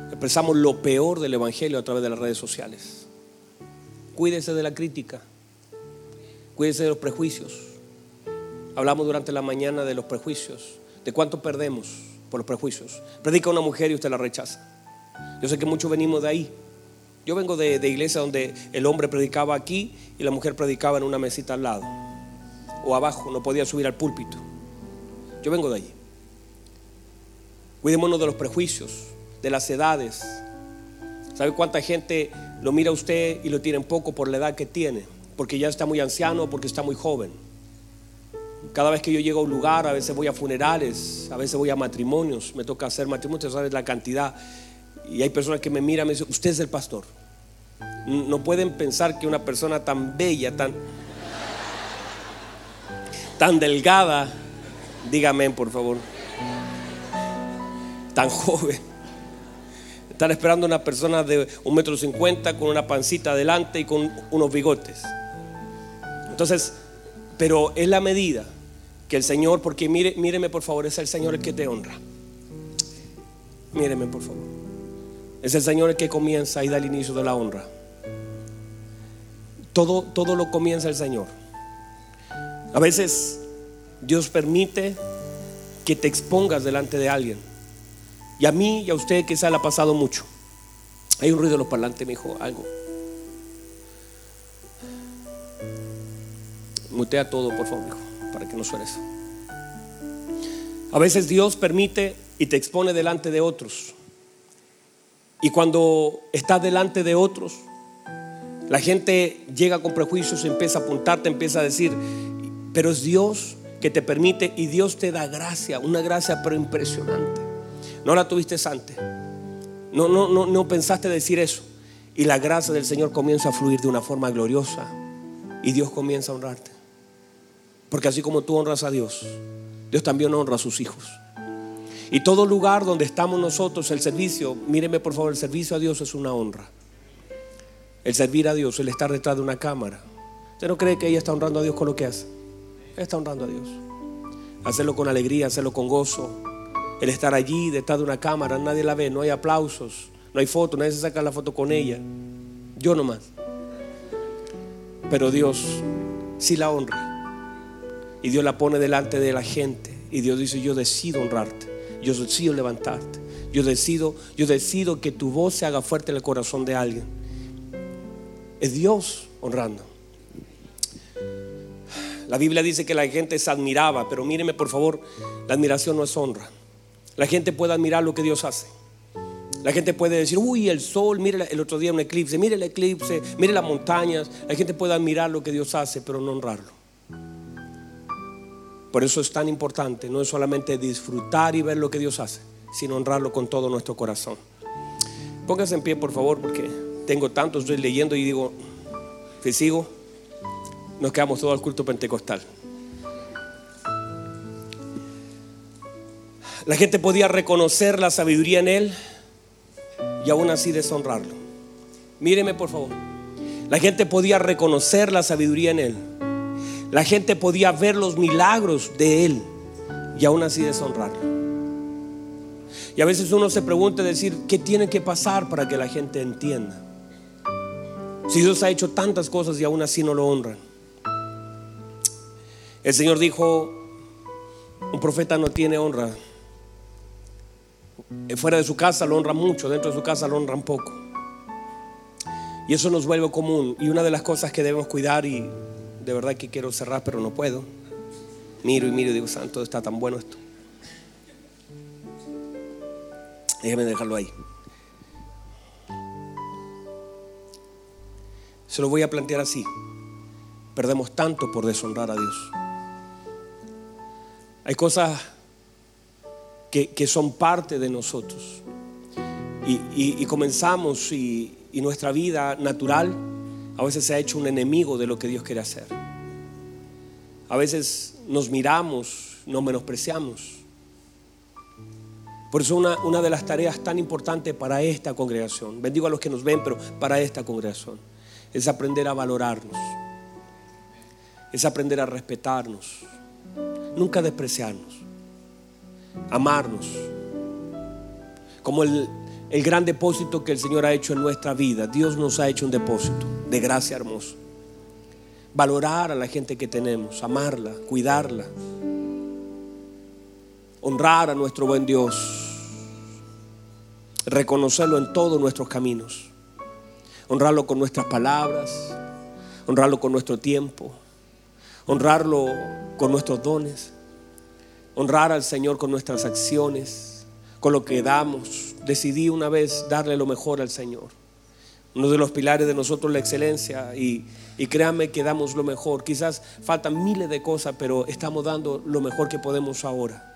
expresamos lo peor del Evangelio a través de las redes sociales. Cuídese de la crítica, cuídese de los prejuicios. Hablamos durante la mañana de los prejuicios, de cuánto perdemos por los prejuicios. Predica una mujer y usted la rechaza. Yo sé que muchos venimos de ahí. Yo vengo de, de iglesia donde el hombre predicaba aquí y la mujer predicaba en una mesita al lado o abajo, no podía subir al púlpito. Yo vengo de allí. Cuidémonos de los prejuicios, de las edades. ¿Sabe cuánta gente lo mira a usted y lo tiene en poco por la edad que tiene? Porque ya está muy anciano o porque está muy joven. Cada vez que yo llego a un lugar, a veces voy a funerales, a veces voy a matrimonios, me toca hacer matrimonios, sabes la cantidad. Y hay personas que me miran y me dicen, usted es el pastor. No pueden pensar que una persona tan bella, tan, tan delgada, dígame por favor, tan joven. Están esperando una persona de un metro cincuenta con una pancita adelante y con unos bigotes. Entonces, pero es la medida que el Señor, porque mire, míreme por favor, es el Señor el que te honra. Míreme por favor. Es el Señor el que comienza y da el inicio de la honra. Todo, todo lo comienza el Señor. A veces Dios permite que te expongas delante de alguien. Y a mí y a usted quizá le ha pasado mucho. Hay un ruido de los parlantes, me dijo algo. Mutea todo, por favor, para que no suene eso. A veces Dios permite y te expone delante de otros. Y cuando estás delante de otros, la gente llega con prejuicios, empieza a apuntarte, empieza a decir, pero es Dios que te permite y Dios te da gracia, una gracia pero impresionante. No la tuviste antes. No, no, no, no pensaste decir eso. Y la gracia del Señor comienza a fluir de una forma gloriosa. Y Dios comienza a honrarte. Porque así como tú honras a Dios, Dios también honra a sus hijos. Y todo lugar donde estamos nosotros, el servicio, míreme por favor, el servicio a Dios es una honra. El servir a Dios, el estar detrás de una cámara. ¿Usted no cree que ella está honrando a Dios con lo que hace? está honrando a Dios. Hacerlo con alegría, hacerlo con gozo. El estar allí detrás de una cámara, nadie la ve, no hay aplausos, no hay fotos, nadie se saca la foto con ella. Yo nomás. Pero Dios sí la honra. Y Dios la pone delante de la gente. Y Dios dice, yo decido honrarte. Yo decido levantarte. Yo decido, yo decido que tu voz se haga fuerte en el corazón de alguien. Es Dios honrando. La Biblia dice que la gente se admiraba, pero míreme por favor, la admiración no es honra. La gente puede admirar lo que Dios hace. La gente puede decir, uy, el sol, mire el otro día un eclipse, mire el eclipse, mire las montañas. La gente puede admirar lo que Dios hace, pero no honrarlo. Por eso es tan importante, no es solamente disfrutar y ver lo que Dios hace, sino honrarlo con todo nuestro corazón. Póngase en pie, por favor, porque tengo tanto, estoy leyendo y digo, que sigo nos quedamos todos al culto pentecostal. La gente podía reconocer la sabiduría en él y aún así deshonrarlo. Míreme por favor. La gente podía reconocer la sabiduría en él. La gente podía ver los milagros de él y aún así deshonrarlo. Y a veces uno se pregunta decir, ¿qué tiene que pasar para que la gente entienda? Si Dios ha hecho tantas cosas y aún así no lo honran. El Señor dijo, un profeta no tiene honra. Fuera de su casa lo honra mucho, dentro de su casa lo honran poco. Y eso nos vuelve común. Y una de las cosas que debemos cuidar, y de verdad que quiero cerrar, pero no puedo. Miro y miro y digo, santo, está tan bueno esto. Déjame dejarlo ahí. Se lo voy a plantear así. Perdemos tanto por deshonrar a Dios. Hay cosas que, son parte de nosotros. Y, comenzamos y, nuestra vida natural a veces se ha hecho un enemigo de lo que Dios quiere hacer. A veces nos miramos, nos menospreciamos. Por eso una, una, de las tareas tan importantes para esta congregación, bendigo a los que nos ven, pero para esta congregación, es aprender a valorarnos, es aprender a respetarnos, nunca despreciarnos, amarnos. Como el, el gran depósito que el Señor ha hecho en nuestra vida. Dios nos ha hecho un depósito de gracia hermoso. Valorar a la gente que tenemos, amarla, cuidarla, honrar a nuestro buen Dios, reconocerlo en todos nuestros caminos, honrarlo con nuestras palabras, honrarlo con nuestro tiempo, honrarlo con nuestros dones, honrar al Señor con nuestras acciones, con lo que damos. Decidí una vez darle lo mejor al Señor. Uno de los pilares de nosotros la excelencia y, y créanme que damos lo mejor. Quizás faltan miles de cosas, pero estamos dando lo mejor que podemos ahora.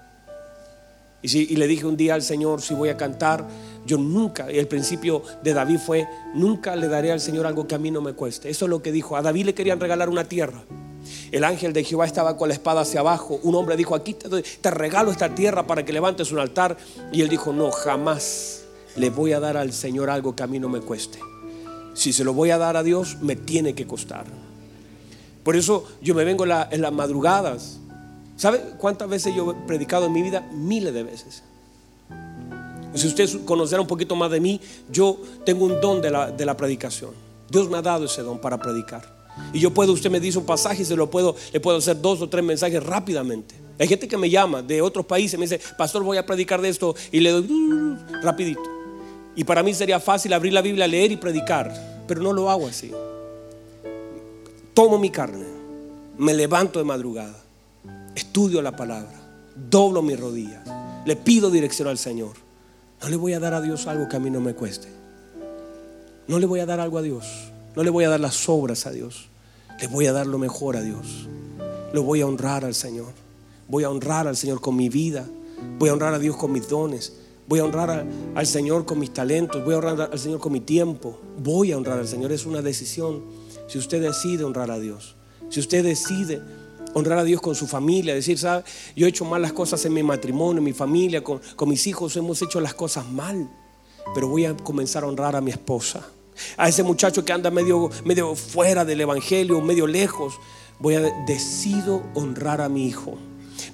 Y, le dije un día al Señor, si voy a cantar, yo nunca, y el principio de David fue, nunca le daré al Señor algo que a mí no me cueste. Eso es lo que dijo. A David le querían regalar una tierra. El ángel de Jehová estaba con la espada hacia abajo. Un hombre dijo, aquí te, regalo esta tierra para que levantes un altar. Y él dijo, no, jamás le voy a dar al Señor algo que a mí no me cueste. Si se lo voy a dar a Dios, me tiene que costar. Por eso yo me vengo en las madrugadas ¿Sabe cuántas veces yo he predicado en mi vida? Miles de veces. Si usted conociera un poquito más de mí, yo tengo un don la, de la predicación. Dios me ha dado ese don para predicar. Y yo puedo, usted me dice un pasaje y se lo puedo, le puedo hacer dos o tres mensajes rápidamente. Hay gente que me llama de otros países, me dice, pastor, voy a predicar de esto y le doy uh, rapidito. Y para mí sería fácil abrir la Biblia, leer y predicar, pero no lo hago así. Tomo mi carne, me levanto de madrugada estudio la palabra, doblo mis rodillas, le pido dirección al Señor. No le voy a dar a Dios algo que a mí no me cueste. No le voy a dar algo a Dios. No le voy a dar las obras a Dios. Le voy a dar lo mejor a Dios. Lo voy a honrar al Señor. Voy a honrar al Señor con mi vida. Voy a honrar a Dios con mis dones. Voy a honrar al Señor con mis talentos. Voy a honrar al Señor con mi tiempo. Voy a honrar al Señor. Es una decisión. Si usted decide honrar a Dios. Si usted decide honrar a Dios con su familia, decir, ¿sabe? Yo he hecho mal las cosas en mi matrimonio, en mi familia, con, mis hijos hemos hecho las cosas mal, pero voy a comenzar a honrar a mi esposa. A ese muchacho que anda medio, medio fuera del evangelio, medio lejos, voy a decido honrar a mi hijo.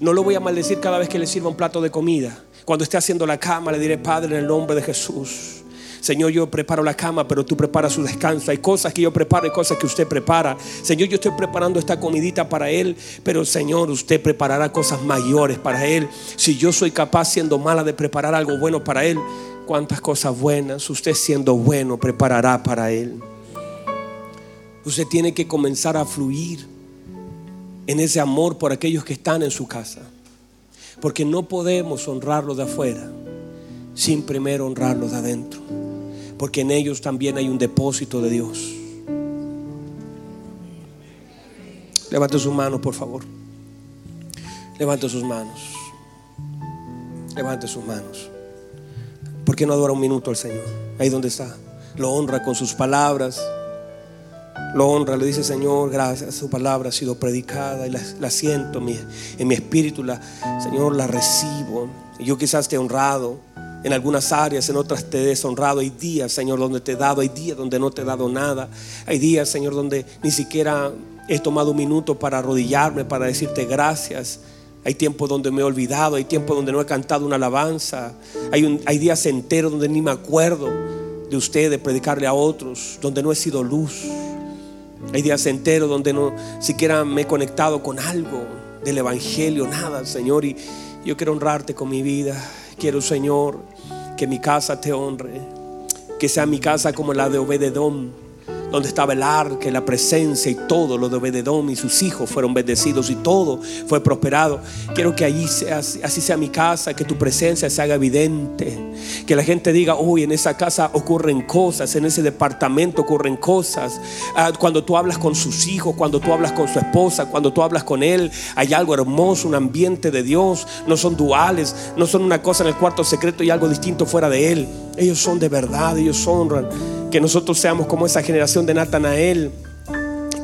No lo voy a maldecir cada vez que le sirva un plato de comida. Cuando esté haciendo la cama, le diré, Padre, en el nombre de Jesús Señor, yo preparo la cama, pero tú preparas su descanso. Hay cosas que yo preparo y cosas que usted prepara. Señor, yo estoy preparando esta comidita para Él, pero Señor, usted preparará cosas mayores para Él. Si yo soy capaz, siendo mala, de preparar algo bueno para Él, cuántas cosas buenas usted siendo bueno preparará para Él. Usted tiene que comenzar a fluir en ese amor por aquellos que están en su casa. Porque no podemos honrarlos de afuera sin primero honrarlos de adentro porque en ellos también hay un depósito de Dios. Levante sus manos, por favor. Levante sus manos. Levante sus manos. ¿Por qué no adora un minuto al Señor? Ahí donde está. Lo honra con sus palabras. Lo honra, le dice Señor, gracias. Su palabra ha sido predicada y la, siento en mi, espíritu. La, Señor, la recibo. Yo quizás te he honrado en algunas áreas, en otras te he deshonrado. Hay días, Señor, donde te he dado, hay días donde no te he dado nada. Hay días, Señor, donde ni siquiera he tomado un minuto para arrodillarme, para decirte gracias. Hay tiempos donde me he olvidado, hay tiempos donde no he cantado una alabanza. Hay, hay días enteros donde ni me acuerdo de usted, de predicarle a otros, donde no he sido luz. Hay días enteros donde no siquiera me he conectado con algo del Evangelio, nada, Señor. Y yo quiero honrarte con mi vida. Quiero, Señor, que mi casa te honre, que sea mi casa como la de Obededón donde estaba el arca, la presencia y todo lo de Obededón y sus hijos fueron bendecidos y todo fue prosperado. Quiero que allí así sea mi casa, que tu presencia se haga evidente, que la gente diga, uy, en esa casa ocurren cosas, en ese departamento ocurren cosas. Ah, cuando tú hablas con sus hijos, cuando tú hablas con su esposa, cuando tú hablas con él, hay algo hermoso, un ambiente de Dios, no son duales, no son una cosa en el cuarto secreto y algo distinto fuera de él. Ellos son de verdad, ellos honran que nosotros seamos como esa generación de Natanael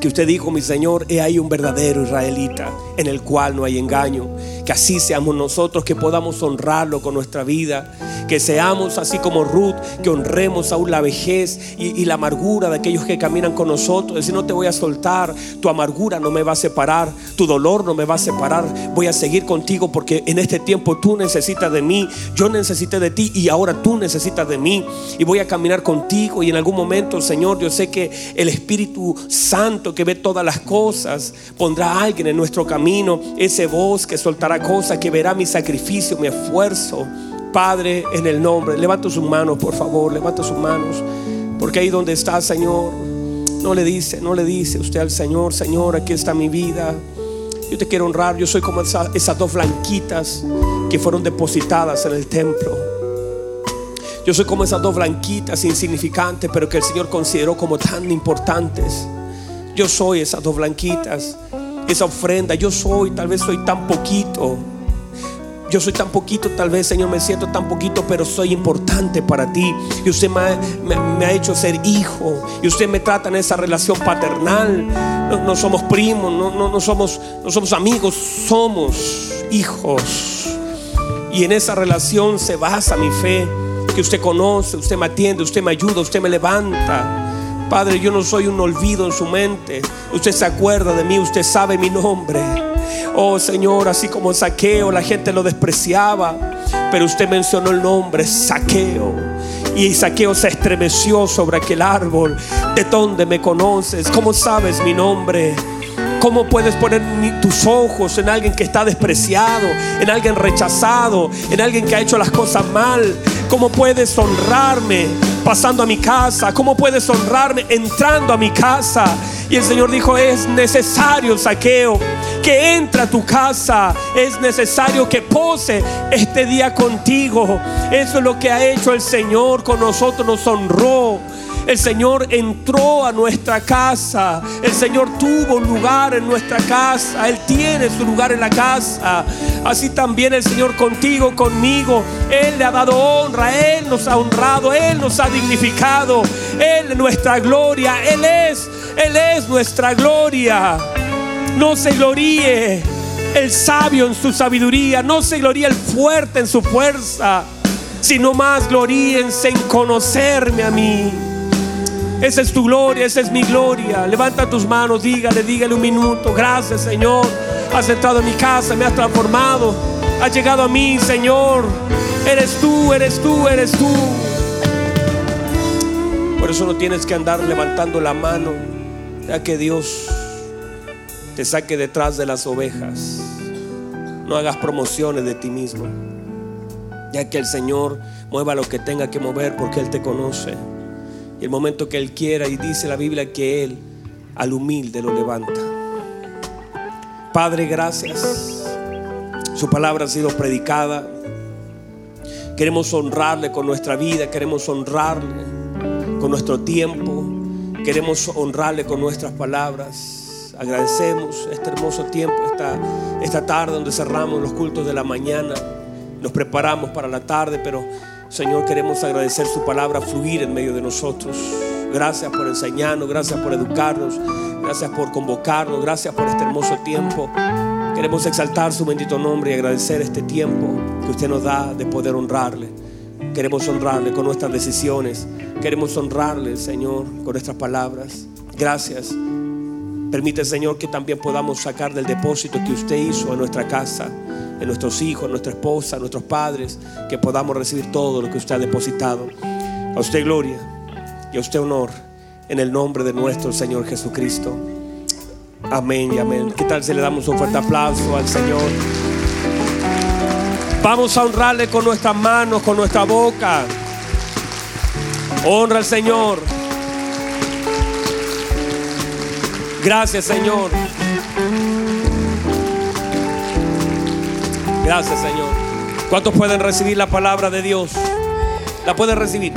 que usted dijo, mi Señor, he ahí un verdadero israelita en el cual no hay engaño. Que así seamos nosotros, que podamos honrarlo con nuestra vida. Que seamos así como Ruth, que honremos aún la vejez y, la amargura de aquellos que caminan con nosotros. Decir, no te voy a soltar, tu amargura no me va a separar, tu dolor no me va a separar. Voy a seguir contigo porque en este tiempo tú necesitas de mí, yo necesité de ti y ahora tú necesitas de mí. Y voy a caminar contigo y en algún momento, Señor, yo sé que el Espíritu Santo que ve todas las cosas pondrá a alguien en nuestro camino, ese voz que soltará cosas, que verá mi sacrificio, mi esfuerzo. Padre, en el nombre, levanta sus manos, por favor, levanta sus manos, porque ahí donde está, Señor, no le dice, no le dice usted al Señor, Señor, aquí está mi vida. Yo te quiero honrar, yo soy como esas dos blanquitas que fueron depositadas en el templo. Yo soy como esas dos blanquitas insignificantes, pero que el Señor consideró como tan importantes. Yo soy esas dos blanquitas, esa ofrenda. Yo soy, tal vez soy tan poquito. Yo soy tan poquito, tal vez, Señor, me siento tan poquito, pero soy importante para ti. Y usted me ha, hecho ser hijo. Y usted me trata en esa relación paternal. No, somos primos, no, no, somos, no somos amigos, somos hijos. Y en esa relación se basa mi fe que usted conoce, usted me atiende, usted me ayuda, usted me levanta. Padre, yo no soy un olvido en su mente. Usted se acuerda de mí, usted sabe mi nombre. Oh Señor, así como saqueo, la gente lo despreciaba, pero usted mencionó el nombre, saqueo. Y saqueo se estremeció sobre aquel árbol. ¿De dónde me conoces? ¿Cómo sabes mi nombre? ¿Cómo puedes poner tus ojos en alguien que está despreciado, en alguien rechazado, en alguien que ha hecho las cosas mal? ¿Cómo puedes honrarme pasando a mi casa? ¿Cómo puedes honrarme entrando a mi casa? Y el Señor dijo, es necesario, saqueo, que entre a tu casa. Es necesario que pose este día contigo. Eso es lo que ha hecho el Señor con nosotros, nos honró. El Señor entró a nuestra casa. El Señor tuvo un lugar en nuestra casa. Él tiene su lugar en la casa. Así también el Señor contigo, conmigo. Él le ha dado honra. Él nos ha honrado. Él nos ha dignificado. Él es nuestra gloria. Él es, Él es nuestra gloria. No se gloríe el sabio en su sabiduría. No se gloríe el fuerte en su fuerza. Sino más gloríense en conocerme a mí. Esa es tu gloria, esa es mi gloria. Levanta tus manos, dígale, dígale un minuto. Gracias, Señor. Has entrado en mi casa, me has transformado. Has llegado a mí, Señor. Eres tú, eres tú, eres tú. Por eso no tienes que andar levantando la mano, ya que Dios te saque detrás de las ovejas. No hagas promociones de ti mismo, ya que el Señor mueva lo que tenga que mover porque Él te conoce. Y el momento que Él quiera, y dice la Biblia que Él al humilde lo levanta. Padre, gracias. Su palabra ha sido predicada. Queremos honrarle con nuestra vida, queremos honrarle con nuestro tiempo, queremos honrarle con nuestras palabras. Agradecemos este hermoso tiempo, esta, esta tarde donde cerramos los cultos de la mañana. Nos preparamos para la tarde, pero Señor, queremos agradecer su palabra fluir en medio de nosotros. Gracias por enseñarnos, gracias por educarnos, gracias por convocarnos, gracias por este hermoso tiempo. Queremos exaltar su bendito nombre y agradecer este tiempo que usted nos da de poder honrarle. Queremos honrarle con nuestras decisiones. Queremos honrarle, Señor, con nuestras palabras. Gracias. Permite, Señor, que también podamos sacar del depósito que usted hizo en nuestra casa en nuestros hijos, nuestra esposa, nuestros padres, que podamos recibir todo lo que usted ha depositado. A usted gloria y a usted honor en el nombre de nuestro Señor Jesucristo. Amén y amén. ¿Qué tal si le damos un fuerte aplauso al Señor? Vamos a honrarle con nuestras manos, con nuestra boca. Honra al Señor. Gracias, Señor. Gracias, Señor. ¿Cuántos pueden recibir la palabra de Dios? ¿La pueden recibir?